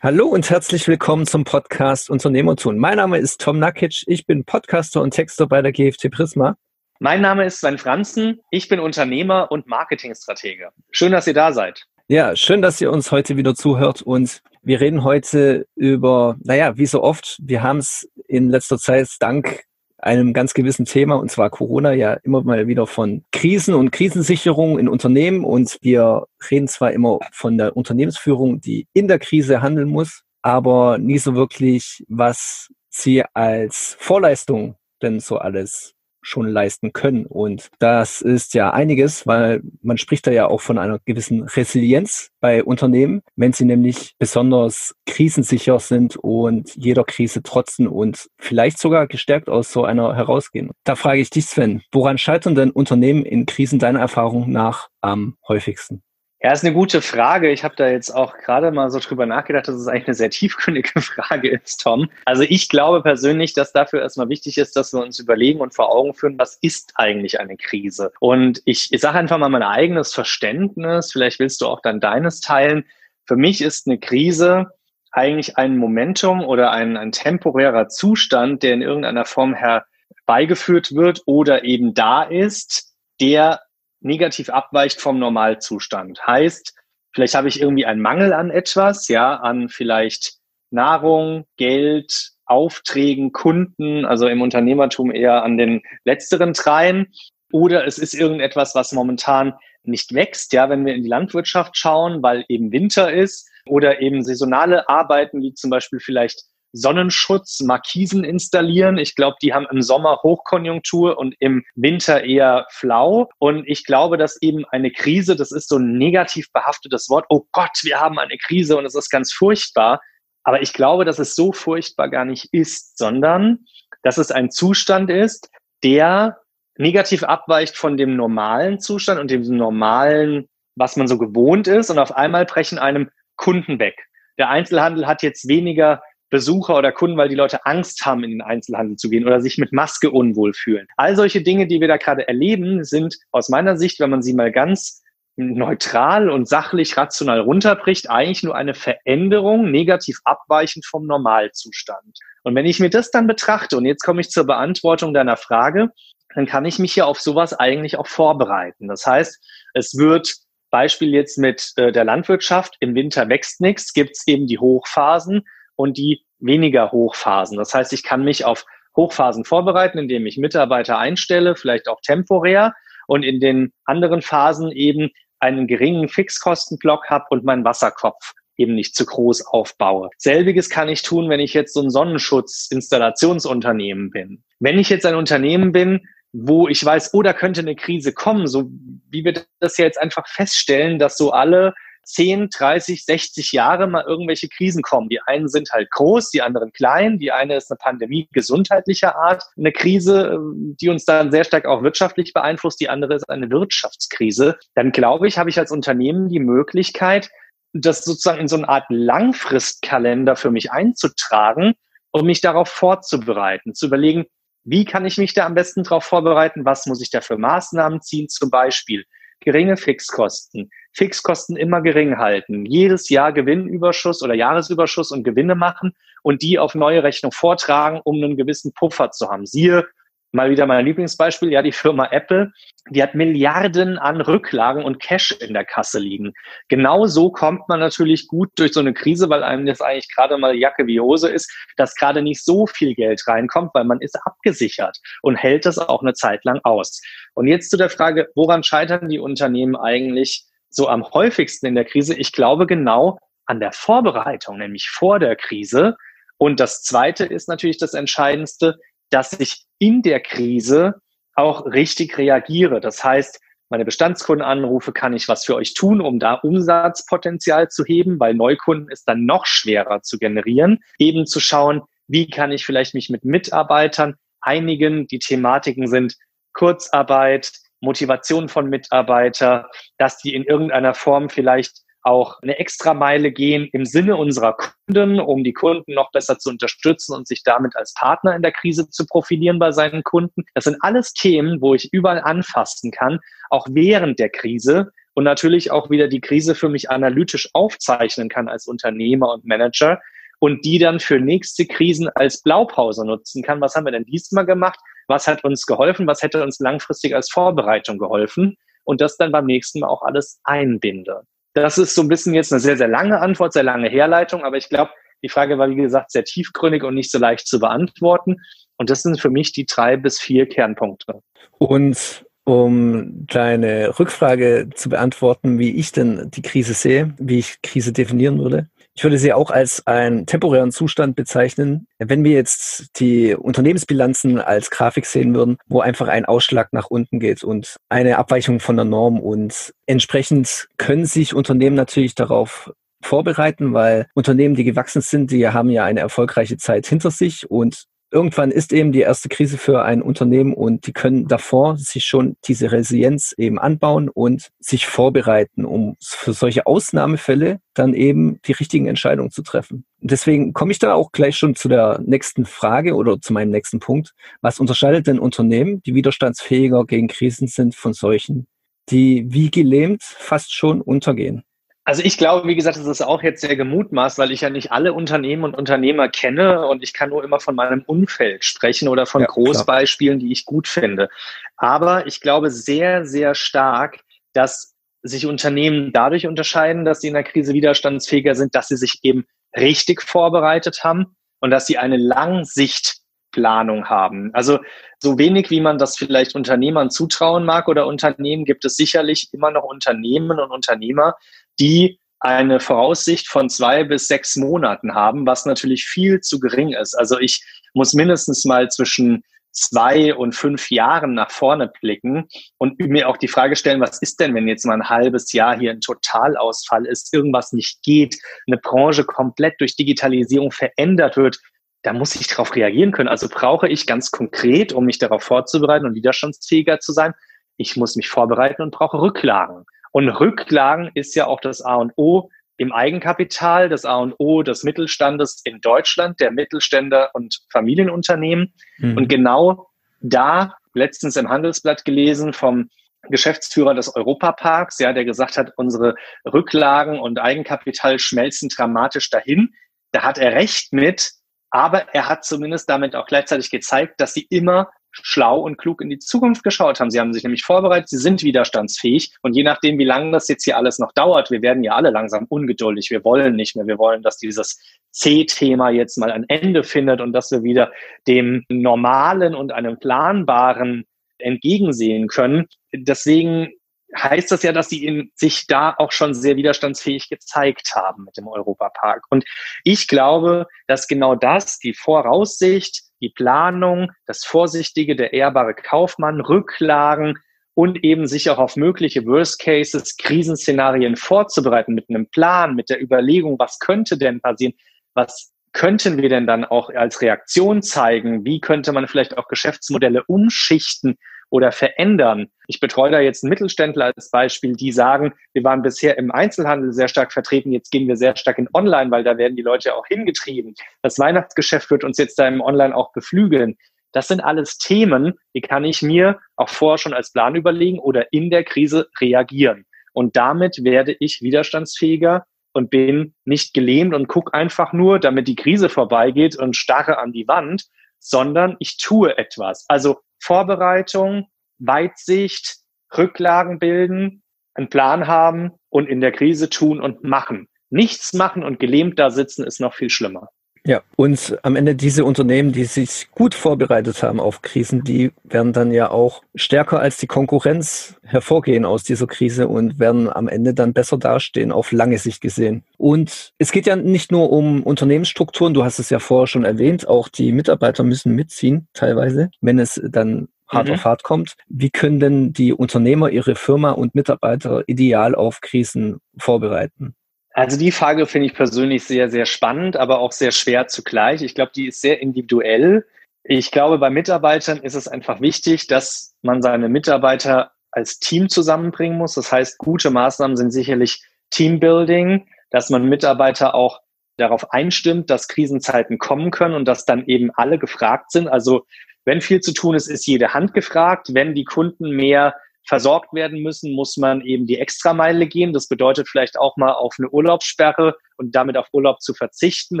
Hallo und herzlich willkommen zum Podcast Unternehmertun. Mein Name ist Tom Nakic, ich bin Podcaster und Texter bei der GFT Prisma. Mein Name ist Sven Franzen, ich bin Unternehmer und Marketingstratege. Schön, dass ihr da seid. Ja, schön, dass ihr uns heute wieder zuhört und wir reden heute über, naja, wie so oft, wir haben es in letzter Zeit dank einem ganz gewissen Thema, und zwar Corona, ja immer mal wieder von Krisen und Krisensicherung in Unternehmen. Und wir reden zwar immer von der Unternehmensführung, die in der Krise handeln muss, aber nie so wirklich, was sie als Vorleistung denn so alles schon leisten können. Und das ist ja einiges, weil man spricht da ja auch von einer gewissen Resilienz bei Unternehmen, wenn sie nämlich besonders krisensicher sind und jeder Krise trotzen und vielleicht sogar gestärkt aus so einer herausgehen. Da frage ich dich, Sven, woran scheitern denn Unternehmen in Krisen deiner Erfahrung nach am häufigsten? Ja, ist eine gute Frage. Ich habe da jetzt auch gerade mal so drüber nachgedacht, dass es eigentlich eine sehr tiefgründige Frage ist, Tom. Also ich glaube persönlich, dass dafür erstmal wichtig ist, dass wir uns überlegen und vor Augen führen, was ist eigentlich eine Krise? Und ich, ich sage einfach mal mein eigenes Verständnis, vielleicht willst du auch dann deines teilen. Für mich ist eine Krise eigentlich ein Momentum oder ein, ein temporärer Zustand, der in irgendeiner Form herbeigeführt wird oder eben da ist, der negativ abweicht vom Normalzustand. Heißt, vielleicht habe ich irgendwie einen Mangel an etwas, ja, an vielleicht Nahrung, Geld, Aufträgen, Kunden, also im Unternehmertum eher an den letzteren dreien. Oder es ist irgendetwas, was momentan nicht wächst, ja, wenn wir in die Landwirtschaft schauen, weil eben Winter ist oder eben saisonale Arbeiten, wie zum Beispiel vielleicht Sonnenschutz, Markisen installieren. Ich glaube, die haben im Sommer Hochkonjunktur und im Winter eher flau. Und ich glaube, dass eben eine Krise, das ist so ein negativ behaftetes Wort. Oh Gott, wir haben eine Krise und es ist ganz furchtbar. Aber ich glaube, dass es so furchtbar gar nicht ist, sondern dass es ein Zustand ist, der negativ abweicht von dem normalen Zustand und dem normalen, was man so gewohnt ist. Und auf einmal brechen einem Kunden weg. Der Einzelhandel hat jetzt weniger Besucher oder Kunden, weil die Leute Angst haben, in den Einzelhandel zu gehen oder sich mit Maske unwohl fühlen. All solche Dinge, die wir da gerade erleben, sind aus meiner Sicht, wenn man sie mal ganz neutral und sachlich rational runterbricht, eigentlich nur eine Veränderung, negativ abweichend vom Normalzustand. Und wenn ich mir das dann betrachte, und jetzt komme ich zur Beantwortung deiner Frage, dann kann ich mich ja auf sowas eigentlich auch vorbereiten. Das heißt, es wird Beispiel jetzt mit äh, der Landwirtschaft, im Winter wächst nichts, gibt es eben die Hochphasen, und die weniger Hochphasen. Das heißt, ich kann mich auf Hochphasen vorbereiten, indem ich Mitarbeiter einstelle, vielleicht auch temporär und in den anderen Phasen eben einen geringen Fixkostenblock habe und meinen Wasserkopf eben nicht zu groß aufbaue. Selbiges kann ich tun, wenn ich jetzt so ein Sonnenschutz-Installationsunternehmen bin. Wenn ich jetzt ein Unternehmen bin, wo ich weiß, oh, da könnte eine Krise kommen, so wie wir das ja jetzt einfach feststellen, dass so alle 10, 30, 60 Jahre mal irgendwelche Krisen kommen. Die einen sind halt groß, die anderen klein. Die eine ist eine Pandemie gesundheitlicher Art, eine Krise, ähm, die uns dann sehr stark auch wirtschaftlich beeinflusst. Die andere ist eine Wirtschaftskrise. Dann glaube ich, habe ich als Unternehmen die Möglichkeit, das sozusagen in so eine Art Langfristkalender für mich einzutragen um mich darauf vorzubereiten, zu überlegen, wie kann ich mich da am besten darauf vorbereiten? Was muss ich da für Maßnahmen ziehen? Zum Beispiel geringe Fixkosten, Fixkosten immer gering halten, jedes Jahr Gewinnüberschuss oder Jahresüberschuss und Gewinne machen und die auf neue Rechnung vortragen, um einen gewissen Puffer zu haben. Siehe mal wieder mein Lieblingsbeispiel, ja, die Firma Apple, die hat Milliarden an Rücklagen und Cash in der Kasse liegen. Genau so kommt man natürlich gut durch so eine Krise, weil einem das eigentlich gerade mal Jacke wie Hose ist, dass gerade nicht so viel Geld reinkommt, weil man ist abgesichert und hält das auch eine Zeit lang aus. Und jetzt zu der Frage, woran scheitern die Unternehmen eigentlich so am häufigsten in der Krise? Ich glaube genau an der Vorbereitung, nämlich vor der Krise. Und das Zweite ist natürlich das Entscheidendste, dass ich in der Krise auch richtig reagiere. Das heißt, meine Bestandskunden anrufe, kann ich was für euch tun, um da Umsatzpotenzial zu heben, weil Neukunden ist dann noch schwerer zu generieren. Eben zu schauen, wie kann ich vielleicht mich mit Mitarbeitern einigen. Die Thematiken sind Kurzarbeit, Motivation von Mitarbeiter, dass die in irgendeiner Form vielleicht auch eine Extrameile gehen im Sinne unserer Kunden, um die Kunden noch besser zu unterstützen und sich damit als Partner in der Krise zu profilieren bei seinen Kunden. Das sind alles Themen, wo ich überall anfassen kann, auch während der Krise und natürlich auch wieder die Krise für mich analytisch aufzeichnen kann als Unternehmer und Manager und die dann für nächste Krisen als Blaupause nutzen kann. Was haben wir denn diesmal gemacht? Was hat uns geholfen? Was hätte uns langfristig als Vorbereitung geholfen? Und das dann beim nächsten Mal auch alles einbinde. Das ist so ein bisschen jetzt eine sehr, sehr lange Antwort, sehr lange Herleitung, aber ich glaube, die Frage war, wie gesagt, sehr tiefgründig und nicht so leicht zu beantworten. Und das sind für mich die drei bis vier Kernpunkte. Und um deine Rückfrage zu beantworten, wie ich denn die Krise sehe, wie ich Krise definieren würde. Ich würde sie auch als einen temporären Zustand bezeichnen. Wenn wir jetzt die Unternehmensbilanzen als Grafik sehen würden, wo einfach ein Ausschlag nach unten geht und eine Abweichung von der Norm und entsprechend können sich Unternehmen natürlich darauf vorbereiten, weil Unternehmen, die gewachsen sind, die haben ja eine erfolgreiche Zeit hinter sich und irgendwann ist eben die erste Krise für ein Unternehmen und die können davor sich schon diese Resilienz eben anbauen und sich vorbereiten, um für solche Ausnahmefälle dann eben die richtigen Entscheidungen zu treffen. Deswegen komme ich da auch gleich schon zu der nächsten Frage oder zu meinem nächsten Punkt. Was unterscheidet denn Unternehmen, die widerstandsfähiger gegen Krisen sind, von solchen, die wie gelähmt fast schon untergehen? Also ich glaube, wie gesagt, es ist auch jetzt sehr gemutmaßt, weil ich ja nicht alle Unternehmen und Unternehmer kenne und ich kann nur immer von meinem Umfeld sprechen oder von ja, Großbeispielen, die ich gut finde. Aber ich glaube sehr, sehr stark, dass sich Unternehmen dadurch unterscheiden, dass sie in der Krise widerstandsfähiger sind, dass sie sich eben richtig vorbereitet haben und dass sie eine Langsichtplanung haben. Also so wenig, wie man das vielleicht Unternehmern zutrauen mag oder Unternehmen, gibt es sicherlich immer noch Unternehmen und Unternehmer, die eine Voraussicht von zwei bis sechs Monaten haben, was natürlich viel zu gering ist. Also ich muss mindestens mal zwischen zwei und fünf Jahren nach vorne blicken und mir auch die Frage stellen, was ist denn, wenn jetzt mal ein halbes Jahr hier ein Totalausfall ist, irgendwas nicht geht, eine Branche komplett durch Digitalisierung verändert wird, da muss ich darauf reagieren können. Also brauche ich ganz konkret, um mich darauf vorzubereiten und widerstandsfähiger zu sein, ich muss mich vorbereiten und brauche Rücklagen. Und Rücklagen ist ja auch das A und O im Eigenkapital, das A und O des Mittelstandes in Deutschland, der Mittelständler und Familienunternehmen. Mhm. Und genau da letztens im Handelsblatt gelesen vom Geschäftsführer des Europaparks, ja, der gesagt hat, unsere Rücklagen und Eigenkapital schmelzen dramatisch dahin. Da hat er recht mit, aber er hat zumindest damit auch gleichzeitig gezeigt, dass sie immer schlau und klug in die Zukunft geschaut haben. Sie haben sich nämlich vorbereitet, sie sind widerstandsfähig und je nachdem, wie lange das jetzt hier alles noch dauert, wir werden ja alle langsam ungeduldig, wir wollen nicht mehr, wir wollen, dass dieses C-Thema jetzt mal ein Ende findet und dass wir wieder dem normalen und einem planbaren entgegensehen können. Deswegen heißt das ja, dass sie in sich da auch schon sehr widerstandsfähig gezeigt haben mit dem Europapark. Und ich glaube, dass genau das, die Voraussicht, die Planung, das Vorsichtige, der ehrbare Kaufmann, Rücklagen und eben sich auch auf mögliche Worst Cases, Krisenszenarien vorzubereiten mit einem Plan, mit der Überlegung, was könnte denn passieren, was könnten wir denn dann auch als Reaktion zeigen, wie könnte man vielleicht auch Geschäftsmodelle umschichten, oder verändern. Ich betreue da jetzt einen Mittelständler als Beispiel, die sagen, wir waren bisher im Einzelhandel sehr stark vertreten, jetzt gehen wir sehr stark in Online, weil da werden die Leute auch hingetrieben. Das Weihnachtsgeschäft wird uns jetzt da im Online auch beflügeln. Das sind alles Themen, die kann ich mir auch vorher schon als Plan überlegen oder in der Krise reagieren. Und damit werde ich widerstandsfähiger und bin nicht gelähmt und gucke einfach nur, damit die Krise vorbeigeht und starre an die Wand, sondern ich tue etwas. Also Vorbereitung, Weitsicht, Rücklagen bilden, einen Plan haben und in der Krise tun und machen. Nichts machen und gelähmt da sitzen ist noch viel schlimmer. Ja, und am Ende diese Unternehmen, die sich gut vorbereitet haben auf Krisen, die werden dann ja auch stärker als die Konkurrenz hervorgehen aus dieser Krise und werden am Ende dann besser dastehen, auf lange Sicht gesehen. Und es geht ja nicht nur um Unternehmensstrukturen, du hast es ja vorher schon erwähnt, auch die Mitarbeiter müssen mitziehen, teilweise, wenn es dann hart mhm. auf hart kommt. Wie können denn die Unternehmer ihre Firma und Mitarbeiter ideal auf Krisen vorbereiten? Also die Frage finde ich persönlich sehr, sehr spannend, aber auch sehr schwer zugleich. Ich glaube, die ist sehr individuell. Ich glaube, bei Mitarbeitern ist es einfach wichtig, dass man seine Mitarbeiter als Team zusammenbringen muss. Das heißt, gute Maßnahmen sind sicherlich Teambuilding, dass man Mitarbeiter auch darauf einstimmt, dass Krisenzeiten kommen können und dass dann eben alle gefragt sind. Also wenn viel zu tun ist, ist jede Hand gefragt. Wenn die Kunden mehr versorgt werden müssen, muss man eben die Extrameile gehen. Das bedeutet vielleicht auch mal auf eine Urlaubssperre und damit auf Urlaub zu verzichten,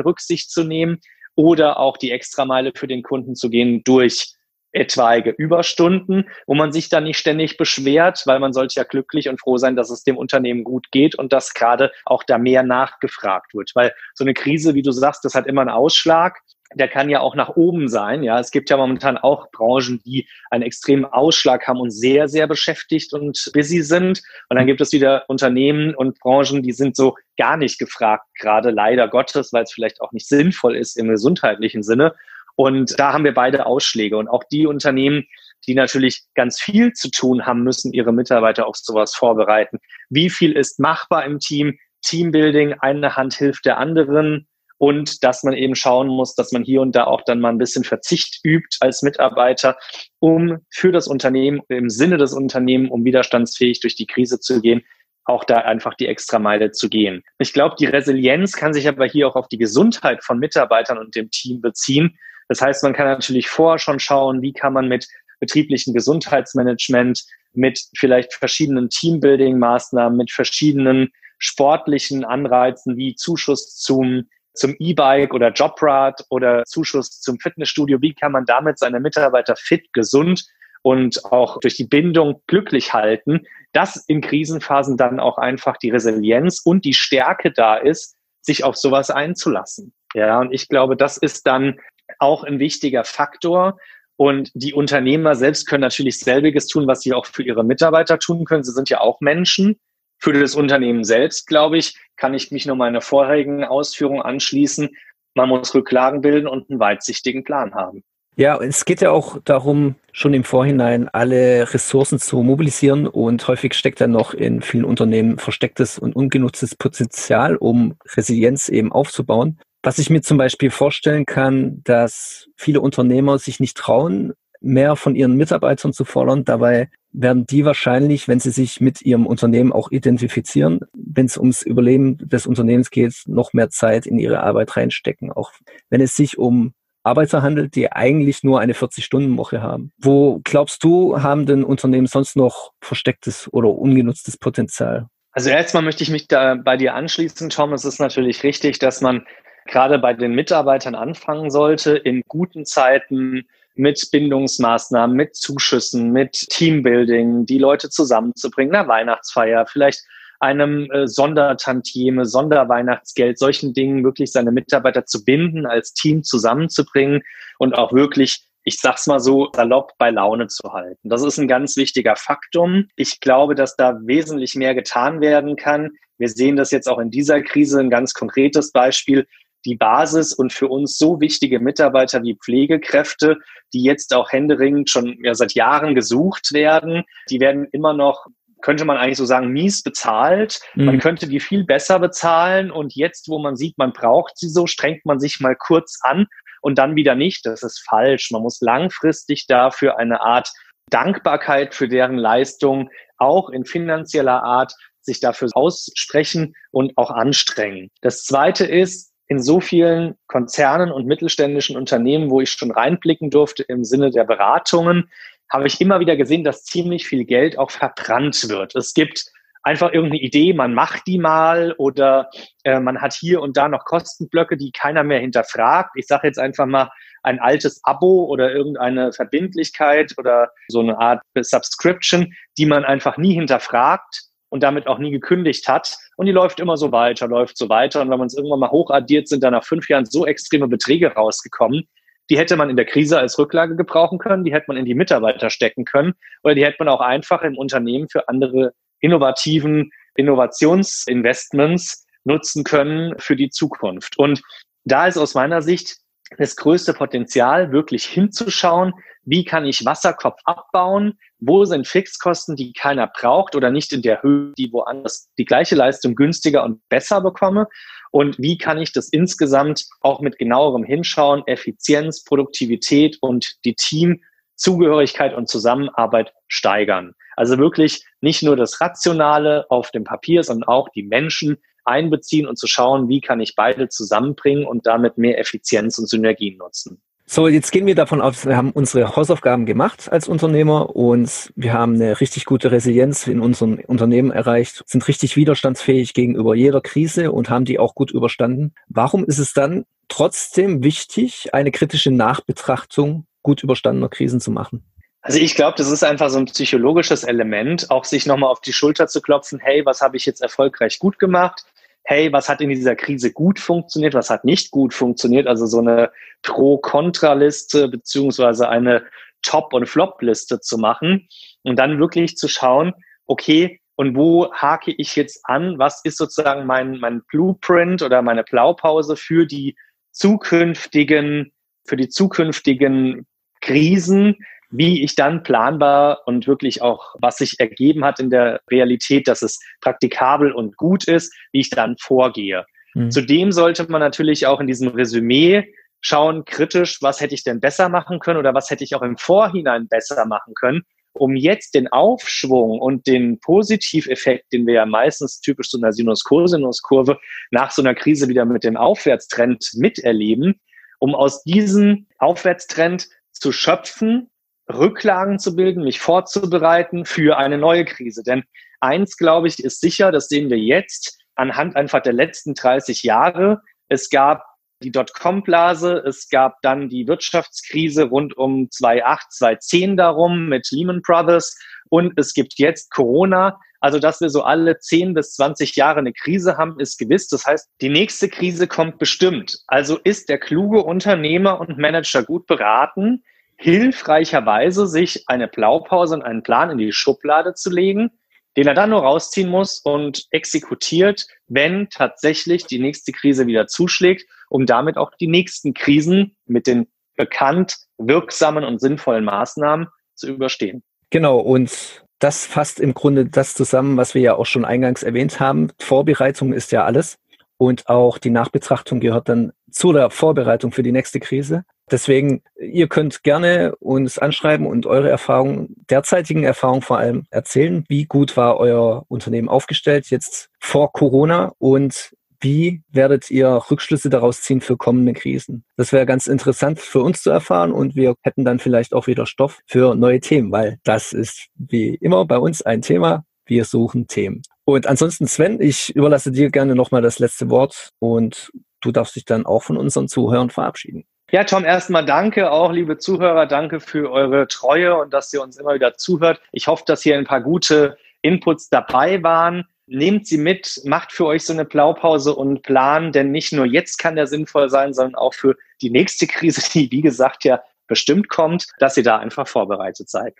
Rücksicht zu nehmen oder auch die Extrameile für den Kunden zu gehen durch etwaige Überstunden, wo man sich dann nicht ständig beschwert, weil man sollte ja glücklich und froh sein, dass es dem Unternehmen gut geht und dass gerade auch da mehr nachgefragt wird. Weil so eine Krise, wie du sagst, das hat immer einen Ausschlag. Der kann ja auch nach oben sein. Ja, es gibt ja momentan auch Branchen, die einen extremen Ausschlag haben und sehr, sehr beschäftigt und busy sind. Und dann gibt es wieder Unternehmen und Branchen, die sind so gar nicht gefragt, gerade leider Gottes, weil es vielleicht auch nicht sinnvoll ist im gesundheitlichen Sinne. Und da haben wir beide Ausschläge. Und auch die Unternehmen, die natürlich ganz viel zu tun haben, müssen ihre Mitarbeiter auf sowas vorbereiten. Wie viel ist machbar im Team? Teambuilding, eine Hand hilft der anderen. Und dass man eben schauen muss, dass man hier und da auch dann mal ein bisschen Verzicht übt als Mitarbeiter, um für das Unternehmen, im Sinne des Unternehmens, um widerstandsfähig durch die Krise zu gehen, auch da einfach die Extrameile zu gehen. Ich glaube, die Resilienz kann sich aber hier auch auf die Gesundheit von Mitarbeitern und dem Team beziehen. Das heißt, man kann natürlich vorher schon schauen, wie kann man mit betrieblichen Gesundheitsmanagement, mit vielleicht verschiedenen Teambuilding-Maßnahmen, mit verschiedenen sportlichen Anreizen wie Zuschuss zum zum E-Bike oder Jobrad oder Zuschuss zum Fitnessstudio, wie kann man damit seine Mitarbeiter fit, gesund und auch durch die Bindung glücklich halten, dass in Krisenphasen dann auch einfach die Resilienz und die Stärke da ist, sich auf sowas einzulassen. Ja, und ich glaube, das ist dann auch ein wichtiger Faktor. Und die Unternehmer selbst können natürlich selbiges tun, was sie auch für ihre Mitarbeiter tun können. Sie sind ja auch Menschen. Für das Unternehmen selbst, glaube ich, kann ich mich nur meiner vorherigen Ausführung anschließen. Man muss Rücklagen bilden und einen weitsichtigen Plan haben. Ja, es geht ja auch darum, schon im Vorhinein alle Ressourcen zu mobilisieren und häufig steckt dann noch in vielen Unternehmen verstecktes und ungenutztes Potenzial, um Resilienz eben aufzubauen. Was ich mir zum Beispiel vorstellen kann, dass viele Unternehmer sich nicht trauen, mehr von ihren Mitarbeitern zu fordern. Dabei werden die wahrscheinlich, wenn sie sich mit ihrem Unternehmen auch identifizieren, wenn es ums Überleben des Unternehmens geht, noch mehr Zeit in ihre Arbeit reinstecken. Auch wenn es sich um Arbeiter handelt, die eigentlich nur eine 40-Stunden-Woche haben. Wo glaubst du, haben denn Unternehmen sonst noch verstecktes oder ungenutztes Potenzial? Also erstmal möchte ich mich da bei dir anschließen, Tom. Es ist natürlich richtig, dass man gerade bei den Mitarbeitern anfangen sollte, in guten Zeiten mit Bindungsmaßnahmen, mit Zuschüssen, mit Teambuilding, die Leute zusammenzubringen, einer Weihnachtsfeier, vielleicht einem äh, Sondertantieme, Sonderweihnachtsgeld, solchen Dingen wirklich seine Mitarbeiter zu binden, als Team zusammenzubringen und auch wirklich ich sag's mal so, salopp bei Laune zu halten. Das ist ein ganz wichtiger Faktum. Ich glaube, dass da wesentlich mehr getan werden kann. Wir sehen das jetzt auch in dieser Krise, ein ganz konkretes Beispiel die Basis und für uns so wichtige Mitarbeiter wie Pflegekräfte, die jetzt auch händeringend schon ja, seit Jahren gesucht werden, die werden immer noch könnte man eigentlich so sagen, mies bezahlt. Mhm. Man könnte die viel besser bezahlen und jetzt, wo man sieht, man braucht sie so, strengt man sich mal kurz an und dann wieder nicht. Das ist falsch. Man muss langfristig dafür eine Art Dankbarkeit für deren Leistung auch in finanzieller Art sich dafür aussprechen und auch anstrengen. Das zweite ist, in so vielen Konzernen und mittelständischen Unternehmen, wo ich schon reinblicken durfte im Sinne der Beratungen, habe ich immer wieder gesehen, dass ziemlich viel Geld auch verbrannt wird. Es gibt einfach irgendeine Idee, man macht die mal oder äh, man hat hier und da noch Kostenblöcke, die keiner mehr hinterfragt. Ich sage jetzt einfach mal ein altes Abo oder irgendeine Verbindlichkeit oder so eine Art Subscription, die man einfach nie hinterfragt und damit auch nie gekündigt hat. Und die läuft immer so weiter, läuft so weiter. Und wenn man es irgendwann mal hochaddiert, sind da nach fünf Jahren so extreme Beträge rausgekommen. Die hätte man in der Krise als Rücklage gebrauchen können, die hätte man in die Mitarbeiter stecken können oder die hätte man auch einfach im Unternehmen für andere innovativen Innovationsinvestments nutzen können für die Zukunft. Und da ist aus meiner Sicht das größte Potenzial, wirklich hinzuschauen, wie kann ich Wasserkopf abbauen, wo sind Fixkosten, die keiner braucht oder nicht in der Höhe, die woanders die gleiche Leistung günstiger und besser bekomme und wie kann ich das insgesamt auch mit genauerem Hinschauen, Effizienz, Produktivität und die Teamzugehörigkeit und Zusammenarbeit steigern. Also wirklich nicht nur das Rationale auf dem Papier, sondern auch die Menschen einbeziehen und zu schauen, wie kann ich beide zusammenbringen und damit mehr Effizienz und Synergien nutzen. So, jetzt gehen wir davon aus, wir haben unsere Hausaufgaben gemacht als Unternehmer und wir haben eine richtig gute Resilienz in unserem Unternehmen erreicht, sind richtig widerstandsfähig gegenüber jeder Krise und haben die auch gut überstanden. Warum ist es dann trotzdem wichtig, eine kritische Nachbetrachtung gut überstandener Krisen zu machen? Also ich glaube, das ist einfach so ein psychologisches Element, auch sich nochmal auf die Schulter zu klopfen, hey, was habe ich jetzt erfolgreich gut gemacht? Hey, was hat in dieser Krise gut funktioniert, was hat nicht gut funktioniert, also so eine Pro-Kontra-Liste beziehungsweise eine Top- und Flop-Liste zu machen und dann wirklich zu schauen, okay, und wo hake ich jetzt an? Was ist sozusagen mein, mein Blueprint oder meine Blaupause für die zukünftigen, für die zukünftigen Krisen, wie ich dann planbar und wirklich auch, was sich ergeben hat in der Realität, dass es praktikabel und gut ist, wie ich dann vorgehe. Mhm. Zudem sollte man natürlich auch in diesem Resümee schauen, kritisch, was hätte ich denn besser machen können oder was hätte ich auch im Vorhinein besser machen können, um jetzt den Aufschwung und den Positiveffekt, den wir ja meistens typisch so einer Sinus-Cosinus-Kurve nach so einer Krise wieder mit dem Aufwärtstrend miterleben, um aus diesem Aufwärtstrend zu schöpfen Rücklagen zu bilden, mich vorzubereiten für eine neue Krise. Denn eins, glaube ich, ist sicher, das sehen wir jetzt anhand einfach der letzten 30 Jahre. Es gab die Dotcom-Blase, es gab dann die Wirtschaftskrise rund um 2008, 2010 darum mit Lehman Brothers und es gibt jetzt Corona. Also, dass wir so alle 10 bis 20 Jahre eine Krise haben, ist gewiss. Das heißt, die nächste Krise kommt bestimmt. Also ist der kluge Unternehmer und Manager gut beraten, hilfreicherweise sich eine Blaupause und einen Plan in die Schublade zu legen, den er dann nur rausziehen muss und exekutiert, wenn tatsächlich die nächste Krise wieder zuschlägt, um damit auch die nächsten Krisen mit den bekannt wirksamen und sinnvollen Maßnahmen zu überstehen. Genau, und das fasst im Grunde das zusammen, was wir ja auch schon eingangs erwähnt haben. Vorbereitung ist ja alles. Und auch die Nachbetrachtung gehört dann zu der Vorbereitung für die nächste Krise. Deswegen, ihr könnt gerne uns anschreiben und eure Erfahrungen, derzeitigen Erfahrungen vor allem erzählen. Wie gut war euer Unternehmen aufgestellt jetzt vor Corona und wie werdet ihr Rückschlüsse daraus ziehen für kommende Krisen? Das wäre ganz interessant für uns zu erfahren und wir hätten dann vielleicht auch wieder Stoff für neue Themen, weil das ist wie immer bei uns ein Thema. Wir suchen Themen. Und ansonsten, Sven, ich überlasse dir gerne nochmal das letzte Wort und du darfst dich dann auch von unseren Zuhörern verabschieden. Ja, Tom, erstmal danke auch, liebe Zuhörer, danke für eure Treue und dass ihr uns immer wieder zuhört. Ich hoffe, dass hier ein paar gute Inputs dabei waren. Nehmt sie mit, macht für euch so eine Blaupause und Plan, denn nicht nur jetzt kann der sinnvoll sein, sondern auch für die nächste Krise, die, wie gesagt, ja bestimmt kommt, dass ihr da einfach vorbereitet seid.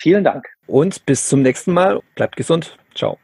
Vielen Dank. Und bis zum nächsten Mal. Bleibt gesund. Ciao.